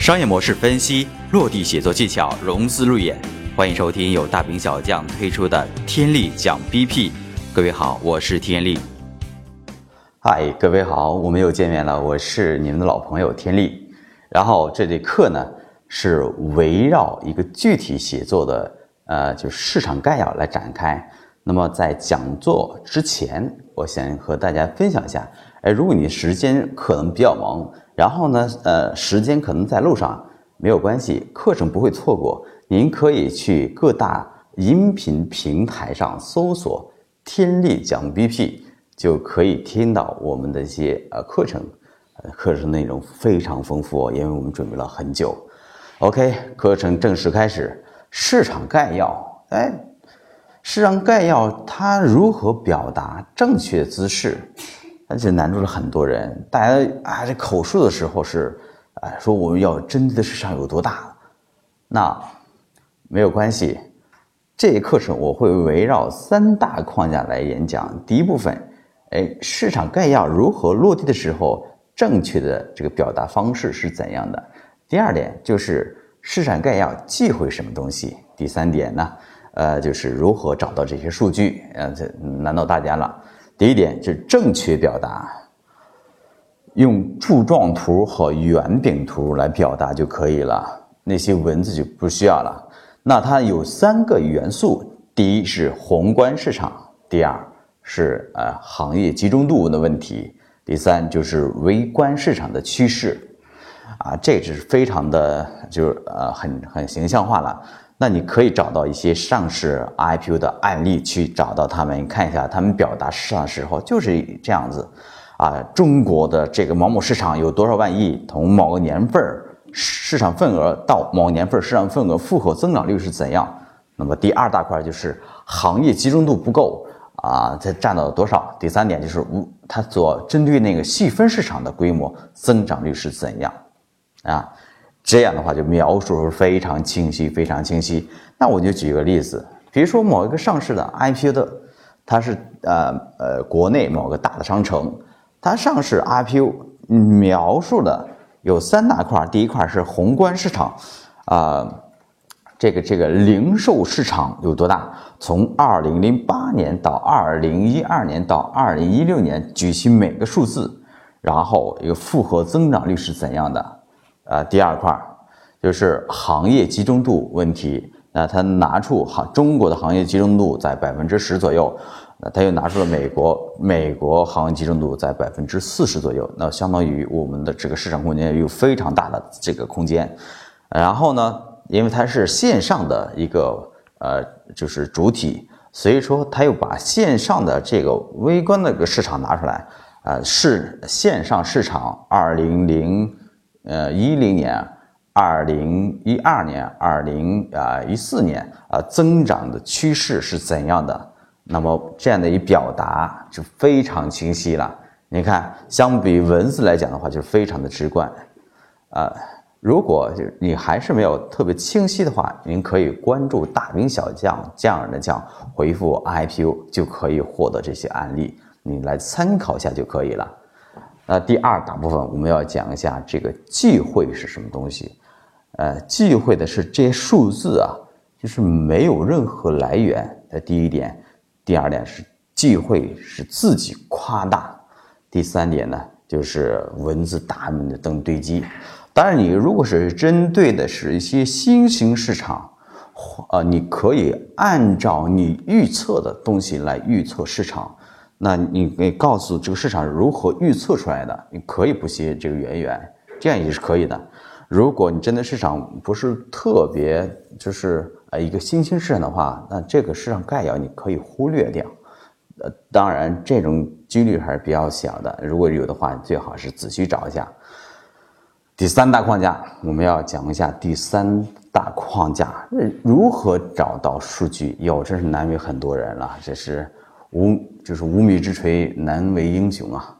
商业模式分析、落地写作技巧、融资路演，欢迎收听由大兵小将推出的《天力讲 BP》。各位好，我是天力。嗨，各位好，我们又见面了，我是你们的老朋友天力。然后这节课呢是围绕一个具体写作的呃，就是市场概要来展开。那么在讲座之前，我想和大家分享一下，哎，如果你时间可能比较忙。然后呢，呃，时间可能在路上没有关系，课程不会错过。您可以去各大音频平台上搜索“天力讲 BP”，就可以听到我们的一些呃课程。课程内容非常丰富，因为我们准备了很久。OK，课程正式开始。市场概要，哎，市场概要它如何表达正确姿势？而且难住了很多人，大家啊，这口述的时候是，啊，说我们要针对的市场有多大，那没有关系。这一课程我会围绕三大框架来演讲。第一部分，哎，市场概要如何落地的时候，正确的这个表达方式是怎样的？第二点就是市场概要忌讳什么东西？第三点呢，呃，就是如何找到这些数据？呃，这难到大家了。第一点是正确表达，用柱状图和圆饼图来表达就可以了，那些文字就不需要了。那它有三个元素：第一是宏观市场，第二是呃行业集中度的问题，第三就是微观市场的趋势。啊，这只是非常的，就是呃很很形象化了。那你可以找到一些上市 IPO 的案例，去找到他们看一下，他们表达市场的时候就是这样子，啊，中国的这个某某市场有多少万亿，从某个年份市场份额到某年份市场份额复合增长率是怎样？那么第二大块就是行业集中度不够啊，它占到了多少？第三点就是无它所针对那个细分市场的规模增长率是怎样？啊？这样的话就描述非常清晰，非常清晰。那我就举个例子，比如说某一个上市的 IPO 的，它是呃呃国内某个大的商城，它上市 IPO 描述的有三大块，第一块是宏观市场，啊，这个这个零售市场有多大？从二零零八年到二零一二年到二零一六年，举起每个数字，然后一个复合增长率是怎样的？啊，第二块就是行业集中度问题。那他拿出行中国的行业集中度在百分之十左右，那他又拿出了美国，美国行业集中度在百分之四十左右。那相当于我们的这个市场空间有非常大的这个空间。然后呢，因为它是线上的一个呃，就是主体，所以说他又把线上的这个微观的个市场拿出来，啊，是线上市场二零零。呃，一零年、二零一二年、二零啊一四年啊，增长的趋势是怎样的？那么这样的一表达就非常清晰了。你看，相比文字来讲的话，就是非常的直观。啊，如果就你还是没有特别清晰的话，您可以关注大兵小将匠人的匠，回复 IPO 就可以获得这些案例，你来参考一下就可以了。那第二大部分我们要讲一下这个忌讳是什么东西，呃，忌讳的是这些数字啊，就是没有任何来源。的第一点，第二点是忌讳是自己夸大，第三点呢就是文字大门的等堆积。当然，你如果是针对的是一些新兴市场，呃，你可以按照你预测的东西来预测市场。那你可以告诉这个市场如何预测出来的？你可以不写这个圆圆，这样也是可以的。如果你真的市场不是特别，就是呃一个新兴市场的话，那这个市场概要你可以忽略掉。呃，当然这种几率还是比较小的。如果有的话，最好是仔细找一下。第三大框架，我们要讲一下第三大框架，如何找到数据？哟，真是难为很多人了，这是。无就是无米之炊难为英雄啊，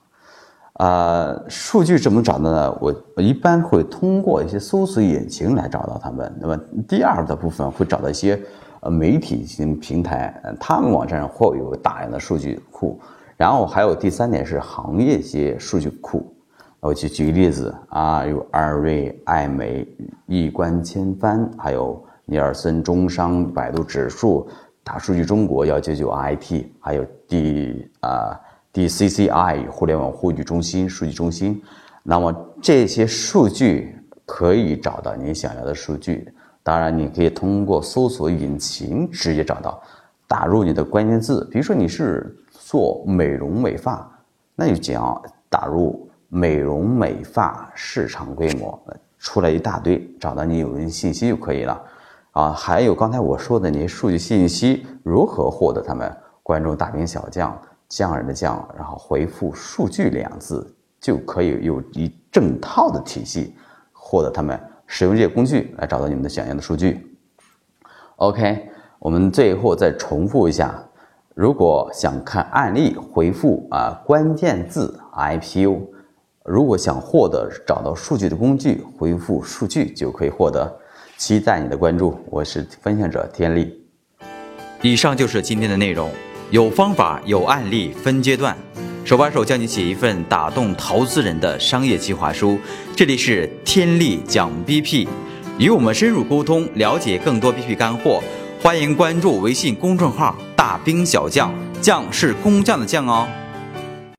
啊，数据怎么找的呢？我我一般会通过一些搜索引擎来找到他们。那么第二的部分会找到一些呃媒体型平台，他们网站上会有大量的数据库。然后还有第三点是行业些数据库。我去举个例子啊，有艾瑞、艾美、易观千帆，还有尼尔森中商、百度指数、大数据中国、幺九九 IT，还有 D 啊 DCCI 互联网数据中心、数据中心。那么这些数据可以找到你想要的数据。当然，你可以通过搜索引擎直接找到，打入你的关键字，比如说你是做美容美发，那就讲打入美容美发市场规模，出来一大堆，找到你有人信息就可以了。啊，还有刚才我说的那些数据信息，如何获得他们？关注大兵小将，匠人的匠，然后回复“数据”两字，就可以有一整套的体系获得他们。使用这些工具来找到你们的想要的数据。OK，我们最后再重复一下：如果想看案例，回复啊关键字 IPO；如果想获得找到数据的工具，回复数据就可以获得。期待你的关注，我是分享者天利。以上就是今天的内容，有方法，有案例，分阶段。手把手教你写一份打动投资人的商业计划书。这里是天力讲 BP，与我们深入沟通，了解更多 BP 干货。欢迎关注微信公众号“大兵小将”，将是工匠的匠哦。